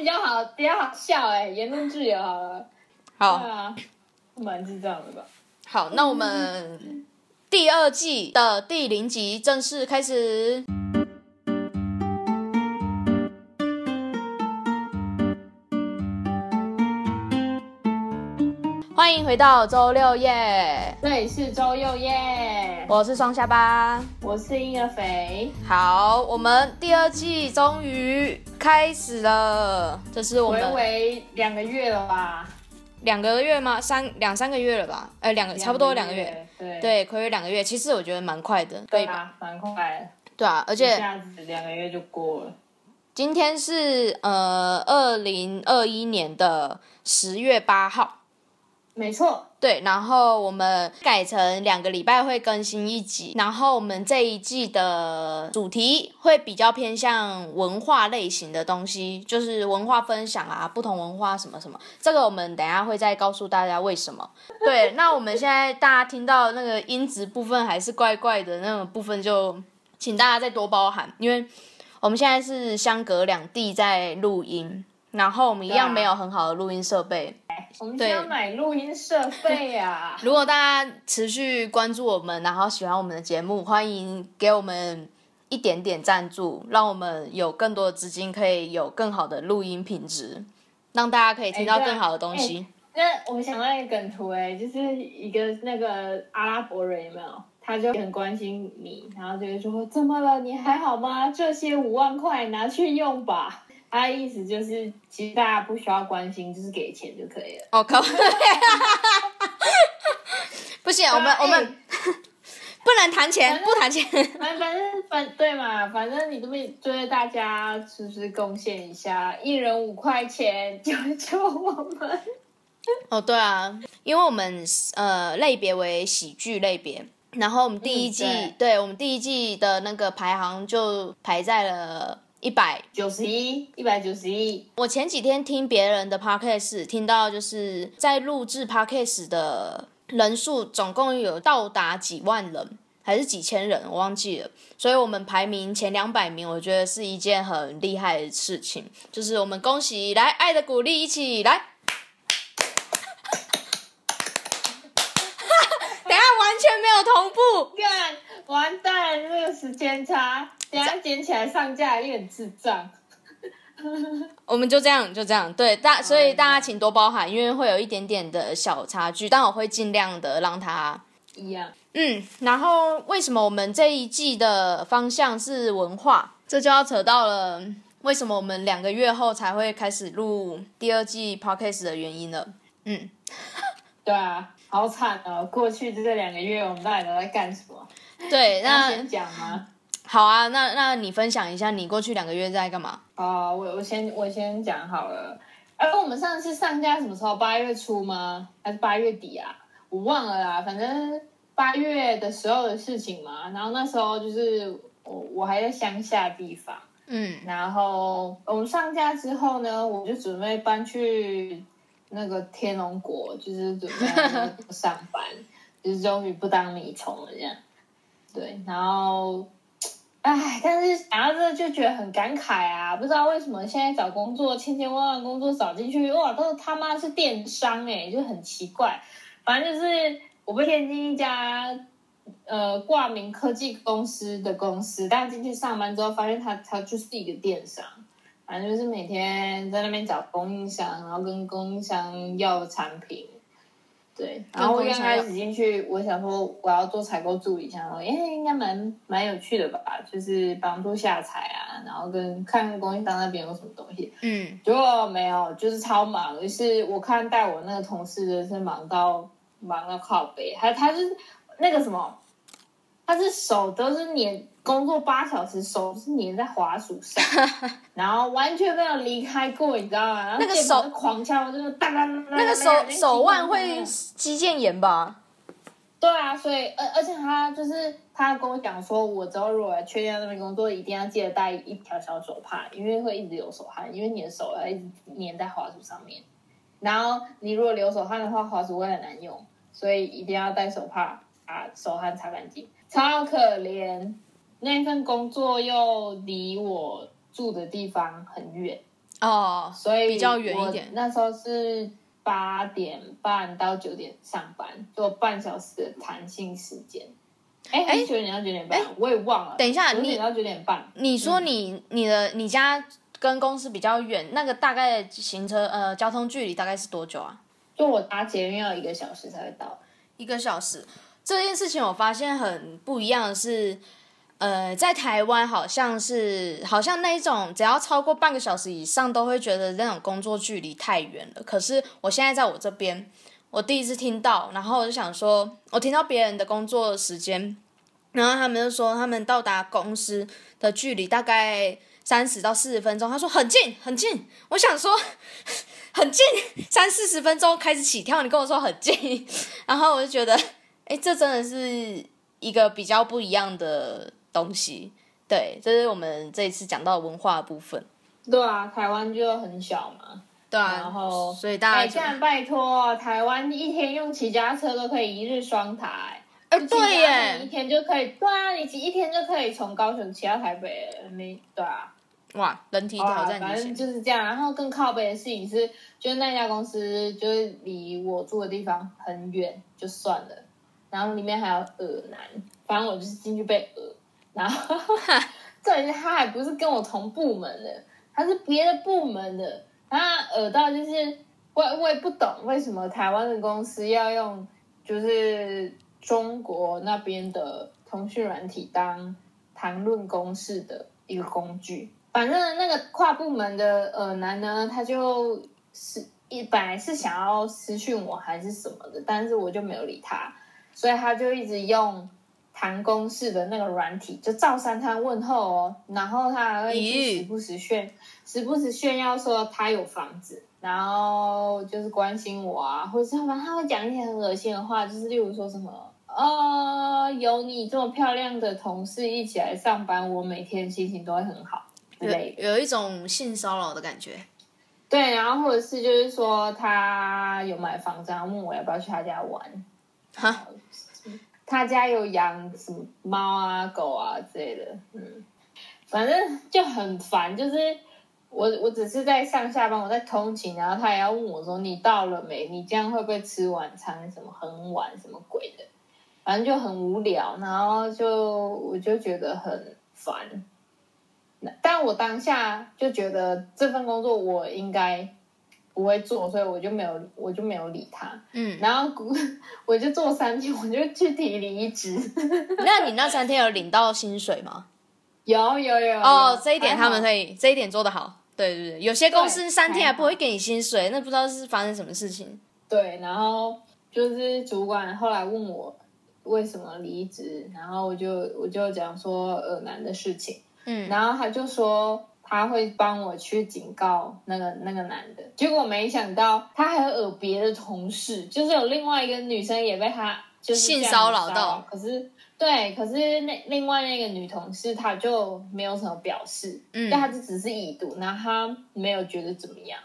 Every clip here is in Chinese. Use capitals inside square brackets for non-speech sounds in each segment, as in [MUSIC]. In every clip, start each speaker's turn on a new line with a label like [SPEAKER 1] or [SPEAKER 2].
[SPEAKER 1] 比较好，比较好笑哎、言论自由好了。
[SPEAKER 2] 好
[SPEAKER 1] 蛮智障的吧？
[SPEAKER 2] 好，那我们第二季的第零集正式开始。回到周六夜，
[SPEAKER 1] 这里是周六夜，
[SPEAKER 2] 我是双下巴。
[SPEAKER 1] 我是婴儿肥，
[SPEAKER 2] 好，我们第二季终于开始了，这是我
[SPEAKER 1] 微
[SPEAKER 2] 们
[SPEAKER 1] 为两个月了吧？
[SPEAKER 2] 两个月吗？三两三个月了吧？呃，两个差不多两个月。，
[SPEAKER 1] 对
[SPEAKER 2] 对，可以两个月，其实我觉得蛮快的，对吧？
[SPEAKER 1] 啊，蛮快的，
[SPEAKER 2] 对啊，而
[SPEAKER 1] 一
[SPEAKER 2] 且
[SPEAKER 1] 下子两个月就过了。
[SPEAKER 2] 今天是呃二零二一年的十月八号，
[SPEAKER 1] 没错，
[SPEAKER 2] 对，然后我们改成两个礼拜会更新一集，然后我们这一季的主题会比较偏向文化类型的东西，就是文化分享啊，不同文化什么什么，这个我们等下会再告诉大家为什么。对，那我们现在大家听到那个音质部分还是怪怪的那种部分，就请大家再多包涵，因为我们现在是相隔两地在录音，然后我们一样没有很好的录音设备。
[SPEAKER 1] 我们
[SPEAKER 2] 对
[SPEAKER 1] 需要买录音设备啊。[LAUGHS]
[SPEAKER 2] 如果大家持续关注我们，然后喜欢我们的节目，欢迎给我们一点点赞助，让我们有更多的资金，可以有更好的录音品质，让大家可以听到更好的东西。
[SPEAKER 1] 那我们想到一个梗图哎、就是一个那个阿拉伯人有没有？他就很关心你，然后就会说怎么了？你还好吗？这些五万块拿去用吧。他的意思就是，其实大家不需要关心，就是给钱就可以了。
[SPEAKER 2] 哦，可 [LAUGHS] 不行，我们我们不能谈钱，不谈钱。
[SPEAKER 1] 反反正反对嘛，反正你这么对大家是不是贡献一下，一人五块钱，救救我们。
[SPEAKER 2] 哦，对啊，因为我们呃类别为喜剧类别，然后我们第一季，
[SPEAKER 1] 嗯
[SPEAKER 2] 对我们第一季的那个排行就排在了一百
[SPEAKER 1] 九十一，一百九十一，
[SPEAKER 2] 我前几天听别人的 podcast，听到就是在录制 podcast 的人数总共有到达几万人，还是几千人，我忘记了。所以我们排名前两百名，我觉得是一件很厉害的事情。就是我们恭喜来爱的鼓励，一起来。[LAUGHS] 等下完全没有同步，
[SPEAKER 1] 干，完蛋，这个时间差，等一下捡起来上架也很智障。[LAUGHS]
[SPEAKER 2] 我们就这样，就这样，对大，所以大家请多包涵，因为会有一点点的小差距，但我会尽量的让它
[SPEAKER 1] 一样，
[SPEAKER 2] 嗯，然后为什么我们这一季的方向是文化？这就要扯到了为什么我们两个月后才会开始录第二季 podcast 的原因了。嗯，[LAUGHS]
[SPEAKER 1] 对啊，好惨哦！过去这两个月我们到底都在干什么？
[SPEAKER 2] 对，那
[SPEAKER 1] 先讲吗？
[SPEAKER 2] 好啊，那那你分享一下你过去两个月在干嘛？
[SPEAKER 1] 哦，我我先我先讲好了。而我们上次上架什么时候？八月初吗？还是八月底啊？我忘了啦，反正八月的时候的事情嘛。然后那时候就是我我还在乡下地方，
[SPEAKER 2] 嗯，
[SPEAKER 1] 然后我们上架之后呢，我就准备搬去那个天龙国，就是准备 [LAUGHS] 上班，就是终于不当米虫了这样。对，然后，唉，但是想到这就觉得很感慨啊！不知道为什么现在找工作，千千万万工作找进去，哇，都他妈是电商哎、就很奇怪。反正就是我被天津一家呃挂名科技公司的公司，但进去上班之后，发现他他就是一个电商，反正就是每天在那边找供应商，然后跟供应商要产品。对，然后我刚开始进去，我想说我要做采购助理，想说，哎，应该蛮蛮有趣的吧，就是帮助下采啊，然后跟看看供应商那边有什么东西。
[SPEAKER 2] 嗯，
[SPEAKER 1] 结果没有，就是超忙。就是我看带我那个同事的是忙到忙到靠背，他他是那个什么，他是手都是粘工作八小时，手是粘在滑鼠上，[LAUGHS] 然后完全没有离开过，你知道吗？
[SPEAKER 2] 那个手
[SPEAKER 1] 狂敲，就是哒哒哒哒
[SPEAKER 2] 那个手手腕会肌腱炎吧？
[SPEAKER 1] 对啊，所以而而且他就是他跟我讲说，我之后如果确定在那边工作，一定要记得带一条小手帕，因为会一直流手汗，因为你的手要一直粘在滑鼠上面。然后你如果流手汗的话，滑鼠会很难用，所以一定要带手帕把手汗擦干净。超可怜，那份工作又离我住的地方很远，
[SPEAKER 2] 哦，
[SPEAKER 1] 所以
[SPEAKER 2] 比较远一点。
[SPEAKER 1] 那时候是八点半到九点上班，做半小时的弹性时间。哎，还是九点到九点半，我也忘了。
[SPEAKER 2] 等一下你
[SPEAKER 1] 九点到九点半，
[SPEAKER 2] 你说你你的你家跟公司比较远，那个大概行车呃交通距离大概是多久啊？
[SPEAKER 1] 就我搭捷运要一个小时才会到。
[SPEAKER 2] 一个小时。这件事情我发现很不一样的是，呃，在台湾好像是好像那一种只要超过半个小时以上，都会觉得那种工作距离太远了。可是我现在在我这边，我第一次听到，然后我就想说，我听到别人的工作时间，然后他们就说他们到达公司的距离大概三十到四十分钟，他说很近很近，我想说很近，三四十分钟开始起跳，你跟我说很近，[LAUGHS] 然后我就觉得，哎，这真的是一个比较不一样的东西。对，这是我们这一次讲到的文化的部分。
[SPEAKER 1] 对啊，台湾就很小嘛，
[SPEAKER 2] 对啊，
[SPEAKER 1] 然后
[SPEAKER 2] 所以大
[SPEAKER 1] 哎，
[SPEAKER 2] 家
[SPEAKER 1] 拜托，台湾一天用骑家车都可以一日双台，
[SPEAKER 2] 哎，
[SPEAKER 1] 骑
[SPEAKER 2] 对
[SPEAKER 1] 耶你一，天就可以，对啊，你骑一天就可以从高雄骑到台北了，没对啊。
[SPEAKER 2] 哇，人体挑战
[SPEAKER 1] 反正，就是这样。然后更靠北的事情是，就是那家公司就是离我住的地方很远，就算了。然后里面还有耳男，反正我就是进去被耳。然后 [LAUGHS] 重点是他还不是跟我同部门的，他是别的部门的。他耳到就是我我也不懂为什么台湾的公司要用就是中国那边的通讯软体当谈论公事的一个工具。反正那个跨部门的耳男呢，他就是一本来是想要私讯我还是什么的，但是我就没有理他，所以他就一直用谈公事的那个软体，就照三餐问候哦，然后他还会时不时炫，时不时炫耀说他有房子，然后就是关心我啊，或者是反正他会讲一些很恶心的话，就是例如说什么。呃，有你这么漂亮的同事一起来上班，我每天心情都会很好之类的。
[SPEAKER 2] 有有一种性骚扰的感觉。
[SPEAKER 1] 对，然后或者是就是说他有买房子，然后问我要不要去他家玩。
[SPEAKER 2] 哈，
[SPEAKER 1] 他家有养什么猫啊、狗啊之类的，嗯，反正就很烦。就是我我只是在上下班，我在通勤，然后他也要问我说你到了没？你这样会不会吃晚餐？什么很晚什么鬼的？反正就很无聊，然后就我就觉得很烦。但我当下就觉得这份工作我应该不会做，所以我就没有我就没有理他。
[SPEAKER 2] 嗯，
[SPEAKER 1] 然后 [LAUGHS] 我就做三天，我就去提离职。[LAUGHS]
[SPEAKER 2] 那你那三天有领到薪水吗？
[SPEAKER 1] 有有有
[SPEAKER 2] 哦，这一点他们可
[SPEAKER 1] 以
[SPEAKER 2] 以，这一点做得好。对对对，有些公司三天还
[SPEAKER 1] 还
[SPEAKER 2] 不会给你薪水，那不知道是发生什么事情。
[SPEAKER 1] 对，然后就是主管后来问我为什么离职，然后我就我就讲说呃难的事情，
[SPEAKER 2] 嗯，
[SPEAKER 1] 然后他就说他会帮我去警告那个那个男的，结果没想到他还有耳别的同事，就是有另外一个女生也被他就是
[SPEAKER 2] 性骚扰到。
[SPEAKER 1] 可是对，可是那另外那个女同事她就没有什么表示，
[SPEAKER 2] 嗯。
[SPEAKER 1] 但她就只是已读，然后她没有觉得怎么样，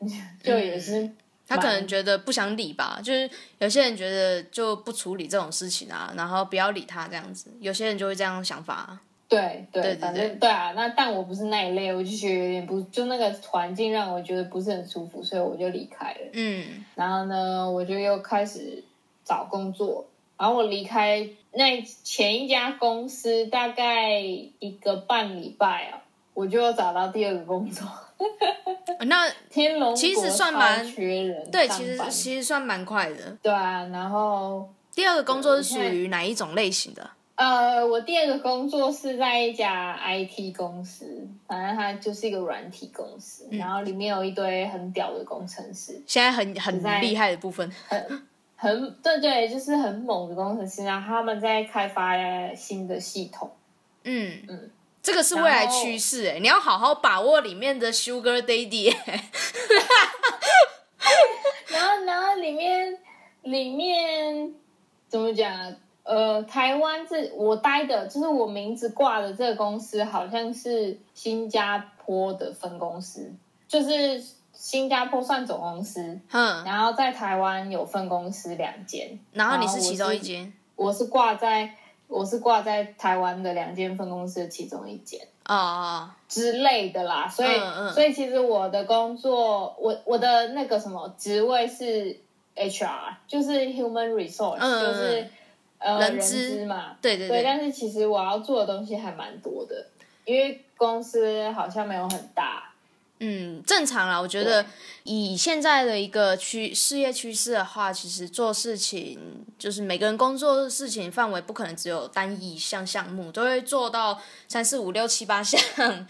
[SPEAKER 1] [LAUGHS] 就也是、
[SPEAKER 2] 她可能觉得不想理吧，就是有些人觉得就不处理这种事情啊，然后不要理他这样子，有些人就会这样想法啊。
[SPEAKER 1] 对对，反正对啊，那但我不是那一类，我就觉得有点不，就那个环境让我觉得不是很舒服，所以我就离开了。
[SPEAKER 2] 嗯，
[SPEAKER 1] 然后呢，我就又开始找工作。然后我离开那前一家公司大概一个半礼拜啊，我就找到第二个工作。
[SPEAKER 2] 那 [LAUGHS]
[SPEAKER 1] 天龙
[SPEAKER 2] 其实算蛮
[SPEAKER 1] 缺人，
[SPEAKER 2] 对，其实其实算蛮快的。
[SPEAKER 1] 对啊。然后
[SPEAKER 2] 第二个工作是属于哪一种类型的？
[SPEAKER 1] 呃，我第二个工作是在一家 IT 公司，反正它就是一个软体公司，
[SPEAKER 2] 嗯
[SPEAKER 1] 然后里面有一堆很屌的工程师，
[SPEAKER 2] 现在很很厉害的部分。
[SPEAKER 1] 很很对对，就是很猛的工程师，然后他们在开发新的系统。
[SPEAKER 2] 嗯
[SPEAKER 1] 嗯
[SPEAKER 2] 这个是未来趋势哎，你要好好把握里面的 Sugar Daddy 欸。[LAUGHS]
[SPEAKER 1] 然后，然后里面里面怎么讲啊？呃，台湾这我待的，就是我名字挂的这个公司，好像是新加坡的分公司，就是新加坡算总公司，
[SPEAKER 2] 嗯，
[SPEAKER 1] 然后在台湾有分公司两间，
[SPEAKER 2] 然后你是其中一间。
[SPEAKER 1] 我是挂在我是挂在台湾的两间分公司的其中一间
[SPEAKER 2] 啊
[SPEAKER 1] 之类的啦，所以
[SPEAKER 2] 嗯嗯
[SPEAKER 1] 所以其实我的工作，我我的那个什么职位是 HR，就是 Human Resource，、就是呃人
[SPEAKER 2] 人资
[SPEAKER 1] 资嘛，对，
[SPEAKER 2] 对对对，
[SPEAKER 1] 但是其实我要做的东西还蛮多的，因为公司好像没有很大，
[SPEAKER 2] 嗯，正常啦。我觉得以现在的一个趋事业趋势的话，其实做事情就是每个人工作的事情范围不可能只有单一一项项目，都会做到三四五六七八项，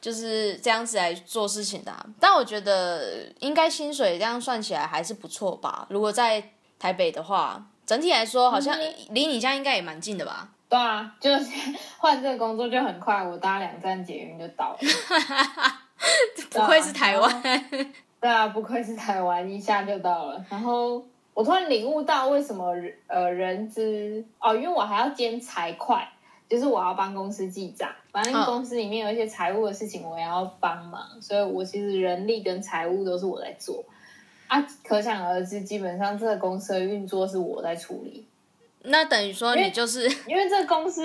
[SPEAKER 2] 就是这样子来做事情的啊、但我觉得应该薪水这样算起来还是不错吧。如果在台北的话，整体来说好像
[SPEAKER 1] 嗯
[SPEAKER 2] 离你家应该也蛮近的吧？
[SPEAKER 1] 对啊，就是 [LAUGHS] 换这个工作就很快，我搭两站捷运就到了。[LAUGHS]
[SPEAKER 2] 不愧是台湾。[LAUGHS]
[SPEAKER 1] 对啊，不愧是台湾，一下就到了。然后我突然领悟到为什么人呃人资哦，因为我还要兼财会，就是我要帮公司记账，反正
[SPEAKER 2] 嗯
[SPEAKER 1] 公司里面有一些财务的事情我也要帮忙，所以我其实人力跟财务都是我在做。啊，可想而知，基本上这个公司的运作是我在处理，
[SPEAKER 2] 那等于说你就是
[SPEAKER 1] 因为这个公司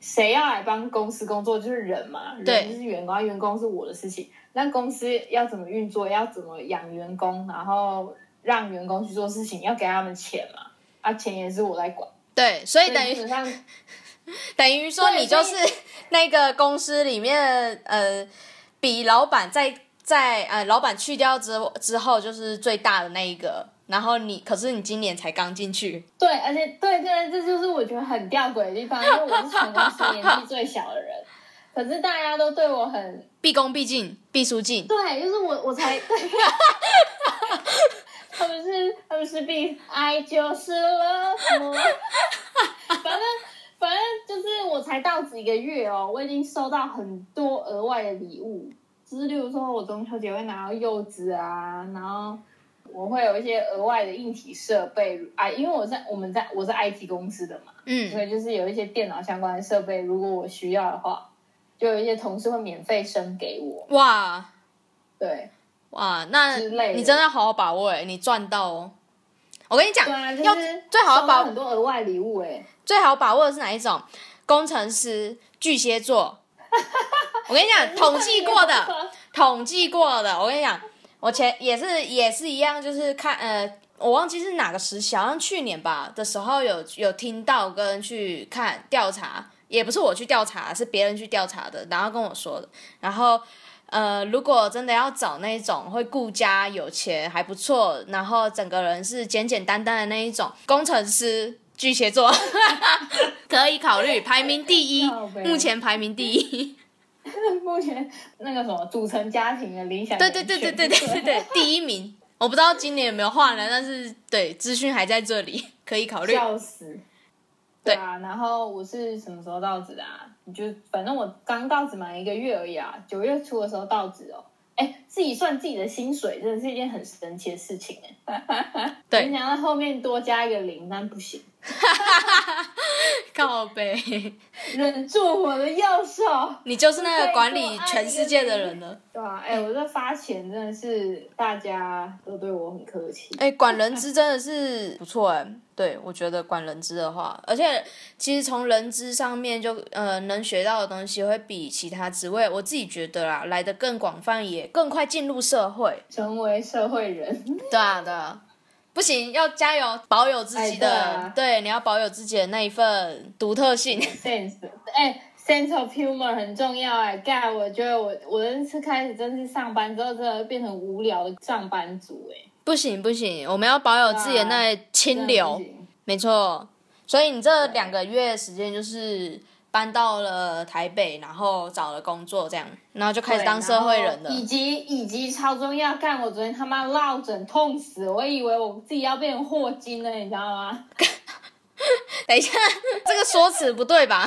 [SPEAKER 1] 谁要来帮公司工作就是人嘛，
[SPEAKER 2] 对
[SPEAKER 1] 人就是员工，啊员工是我的事情。那公司要怎么运作，要怎么养员工，然后让员工去做事情，要给他们钱嘛，啊，钱也是我在管，
[SPEAKER 2] 对，所以等于
[SPEAKER 1] 基本上 [LAUGHS]
[SPEAKER 2] 等于说你就是那个公司里面呃，比老板在在呃老板去掉之之后就是最大的那一个，然后你可是你今年才刚进去，
[SPEAKER 1] 对，而且对对，这就是我觉得很吊诡的地方，因为我是全公司年纪最小的人，[LAUGHS] 可是大家都对我很
[SPEAKER 2] 毕恭毕敬，毕书尽。
[SPEAKER 1] 对，就是我我才对。他们是他们是毕爱就是了？反正反正就是我才到几个月哦，我已经收到很多额外的礼物，就是例如说我中秋节会拿到柚子啊，然后我会有一些额外的硬体设备啊，因为我在我们在我是 IT 公司的嘛，
[SPEAKER 2] 嗯，
[SPEAKER 1] 所以就是有一些电脑相关的设备，如果我需要的话，就有一些同事会免费升给我。
[SPEAKER 2] 哇
[SPEAKER 1] 对，
[SPEAKER 2] 哇，那你真的要好好把握哎，你赚到哦。我跟你讲，
[SPEAKER 1] 对啊，就
[SPEAKER 2] 要最好把
[SPEAKER 1] 握很多额外礼物哎、
[SPEAKER 2] 最好把握的是哪一种？工程师、巨蟹座。我跟你讲，统计过的，[LAUGHS] 统计过的。我跟你讲，我前也是也是一样，就是看呃，我忘记是哪个时期，好像去年吧的时候有有听到跟去看调查，也不是我去调查，是别人去调查的，然后跟我说的。然后呃，如果真的要找那种会顾家、有钱还不错，然后整个人是简简单单的那一种工程师。巨蟹座 [LAUGHS] 可以考虑，排名第一目前排名第一。[LAUGHS]
[SPEAKER 1] 目前那个什么组成家庭的理想
[SPEAKER 2] 对，对对对对对对对，第一名。我不知道今年有没有换了，但是对资讯还在这里，可以考虑。
[SPEAKER 1] 笑死。
[SPEAKER 2] 对
[SPEAKER 1] 对啊，然后我是什么时候到职的啊？你就反正我刚到职满一个月而已啊，九月初的时候到职哦。哎，自己算自己的薪水，真的是一件很神奇的事情哎。[LAUGHS]
[SPEAKER 2] 对
[SPEAKER 1] 你想要后面多加一个零，但不行，[LAUGHS]
[SPEAKER 2] 靠背，
[SPEAKER 1] 忍住我的右手。
[SPEAKER 2] 你就是那个管理全世界的人了。
[SPEAKER 1] 对啊，哎，我这发钱真的是大家都对我很客气。
[SPEAKER 2] 哎、管人资真的是不错哎、对我觉得管人资的话，而且其实从人资上面就呃能学到的东西会比其他职位，我自己觉得啦来的更广泛，也更快进入社会。
[SPEAKER 1] 成为社会人，
[SPEAKER 2] 对啊，对啊，不行，要加油，保有自己的，
[SPEAKER 1] 哎对啊。
[SPEAKER 2] 你要保有自己的那一份独特性。[LAUGHS]
[SPEAKER 1] sense，哎、s e n s e of humor 很重要哎、干，我觉得我我这次开始真是上班之后，真的变成无聊的上班族哎、
[SPEAKER 2] 不行不行，我们要保有自己的那清流没错。所以你这两个月的时间就是搬到了台北，然后找了工作，这样，然后就开始当社会人了。
[SPEAKER 1] 以及以及超重要，干我昨天他妈落枕痛死，我以为我自己要变成霍金了，你知道吗？[LAUGHS]
[SPEAKER 2] 等一下，这个说辞不对吧？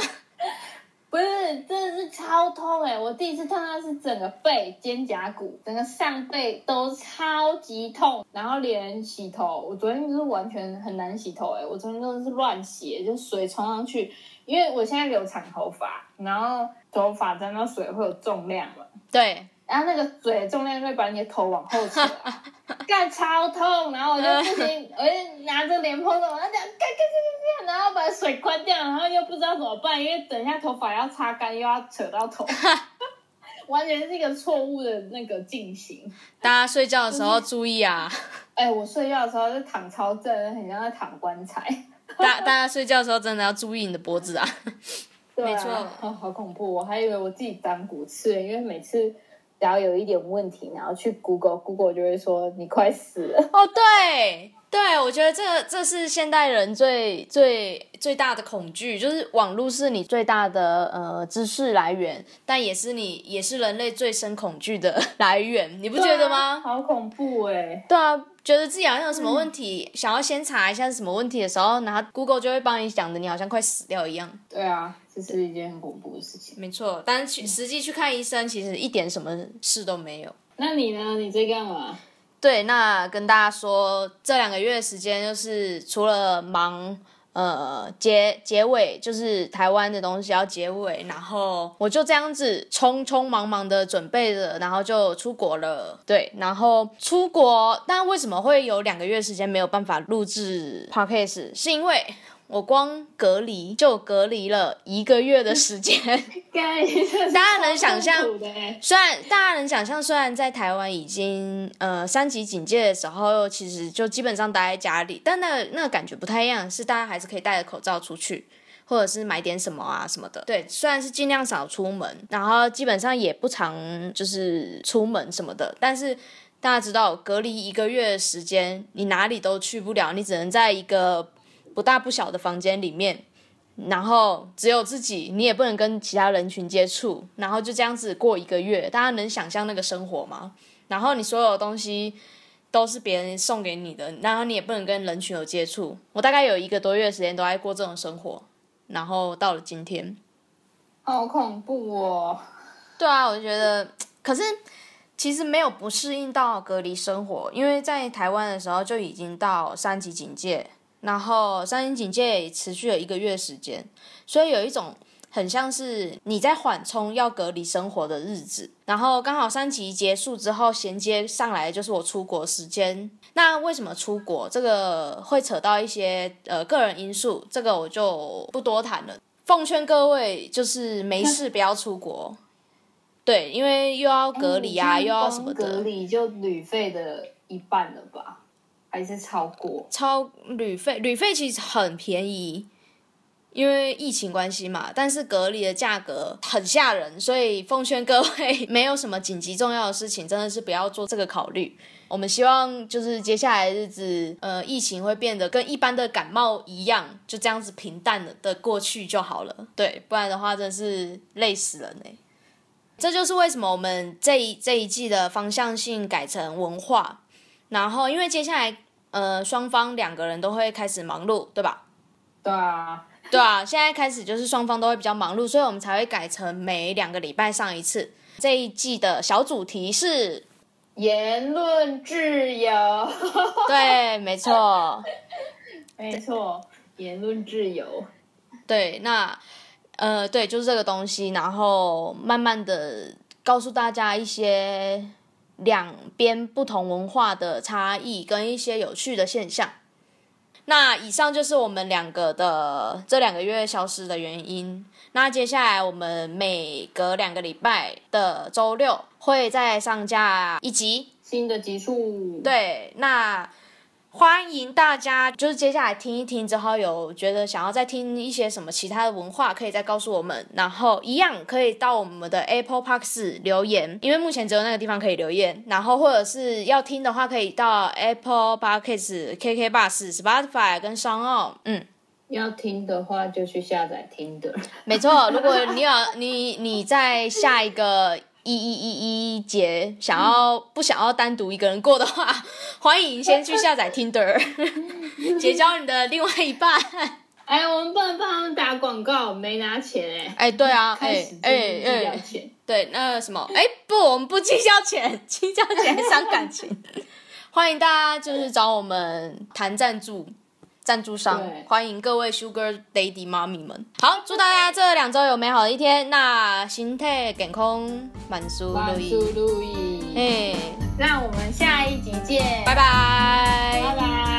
[SPEAKER 1] 不是，真的是超痛哎、我第一次痛到是整个背、肩胛骨、整个上背都超级痛，然后连洗头，我昨天就是完全很难洗头哎、我昨天真的是乱洗，就水冲上去，因为我现在留长头发，然后头发沾到水会有重量嘛，
[SPEAKER 2] 对，
[SPEAKER 1] 然后那个嘴重量会把你的头往后扯、啊，[LAUGHS] 干超痛，然后我就不行，[LAUGHS] 我就拿着莲蓬头，然后这样干干干干干，然后把水关掉，然后又不知道怎么办，因为等一下头发要擦干，又要扯到头，[LAUGHS] 完全是一个错误的那个进行。
[SPEAKER 2] 大家睡觉的时候注意啊！
[SPEAKER 1] 哎，我睡觉的时候就躺超正，很像在躺棺材。
[SPEAKER 2] 大大家睡觉的时候真的要注意你的脖子啊！
[SPEAKER 1] 对啊
[SPEAKER 2] 没错
[SPEAKER 1] 哦，好恐怖！我还以为我自己长骨刺，因为每次只要有一点问题，然后去 Google，Google 就会说你快死了。
[SPEAKER 2] 哦，对对，我觉得这个这是现代人最最最大的恐惧，就是网络是你最大的呃知识来源，但也是你也是人类最深恐惧的来源，你不觉得吗？
[SPEAKER 1] 啊好恐怖哎！
[SPEAKER 2] 对啊，觉得自己好像有什么问题，想要先查一下是什么问题的时候，然后 Google 就会帮你讲的，你好像快死掉一样。
[SPEAKER 1] 对啊，这是一件很恐怖的事情。
[SPEAKER 2] 没错，但是去实际去看医生，其实一点什么事都没有。
[SPEAKER 1] 那你呢？你在干嘛？
[SPEAKER 2] 对，那跟大家说，这两个月时间就是除了忙呃结结尾，就是台湾的东西要结尾，然后我就这样子匆匆忙忙的准备着，然后就出国了。对，然后出国，但为什么会有两个月时间没有办法录制 podcast？是因为我光隔离就隔离了一个月的时间。大家能想象虽然大家能想象，虽然在台湾已经呃三级警戒的时候，其实就基本上待在家里，但那个那个感觉不太一样，是大家还是可以戴着口罩出去，或者是买点什么啊什么的。对，虽然是尽量少出门，然后基本上也不常就是出门什么的，但是大家知道，隔离一个月的时间，你哪里都去不了，你只能在一个不大不小的房间里面。然后只有自己，你也不能跟其他人群接触，然后就这样子过一个月，大家能想象那个生活吗？然后你所有的东西都是别人送给你的，然后你也不能跟人群有接触。我大概有一个多月的时间都在过这种生活，然后到了今天，
[SPEAKER 1] 好恐怖哦！
[SPEAKER 2] 对啊，我就觉得，可是其实没有不适应到隔离生活，因为在台湾的时候就已经到三级警戒，然后三星警戒也持续了一个月时间，所以有一种很像是你在缓冲要隔离生活的日子，然后刚好三级结束之后衔接上来就是我出国时间。那为什么出国？这个会扯到一些呃个人因素，这个我就不多谈了。奉劝各位，就是没事不要出国。对，因为又要隔离啊，又要什么的，
[SPEAKER 1] 隔离就旅费的一半了吧？还是超过？
[SPEAKER 2] 超旅费，旅费其实很便宜，因为疫情关系嘛。但是隔离的价格很吓人，所以奉劝各位，[LAUGHS] 没有什么紧急重要的事情，真的是不要做这个考虑。我们希望就是接下来日子，呃，疫情会变得跟一般的感冒一样，就这样子平淡的的过去就好了。对，不然的话真是累死人哎、这就是为什么我们这一这一季的方向性改成文化，然后因为接下来呃双方两个人都会开始忙碌，对吧？
[SPEAKER 1] 对啊，
[SPEAKER 2] 对啊，现在开始就是双方都会比较忙碌，所以我们才会改成每两个礼拜上一次。这一季的小主题是，
[SPEAKER 1] 言论自由，
[SPEAKER 2] 对，没错，[LAUGHS]
[SPEAKER 1] 没错，言论自由。
[SPEAKER 2] 对，那呃，对，就是这个东西，然后慢慢的告诉大家一些两边不同文化的差异跟一些有趣的现象。那以上就是我们两个的这两个月消失的原因。那接下来我们每隔两个礼拜的周六会再上架一集，
[SPEAKER 1] 新的集数，，
[SPEAKER 2] 对，那欢迎大家就是接下来听一听之后，有觉得想要再听一些什么其他的文化，可以再告诉我们。然后一样可以到我们的 Apple Parks 留言，因为目前只有那个地方可以留言。然后或者是要听的话，可以到 Apple Parks、KK Bus、Spotify 跟商奥，嗯。
[SPEAKER 1] 要听的话就去下载听的。
[SPEAKER 2] 没错，如果你有你你在下一个一一一一节想要不想要单独一个人过的话，[LAUGHS] 欢迎先去下载 Tinder，[LAUGHS] 结交你的另外一半。[LAUGHS]
[SPEAKER 1] 哎，我们不能帮他们打广告，没拿钱哎、
[SPEAKER 2] 哎，对啊，哎哎
[SPEAKER 1] 哎。
[SPEAKER 2] 对，那什么，哎，不，我们不计较钱，计较钱伤感情。欢迎大家就是找我们谈赞助，赞助商，欢迎各位 Sugar Daddy 妈咪们。好，祝大家这两周有美好的一天。那心态健康，万事
[SPEAKER 1] 万事
[SPEAKER 2] 如意。
[SPEAKER 1] 如意。
[SPEAKER 2] 哎，
[SPEAKER 1] 那我们下一集见，
[SPEAKER 2] 拜拜
[SPEAKER 1] 拜拜。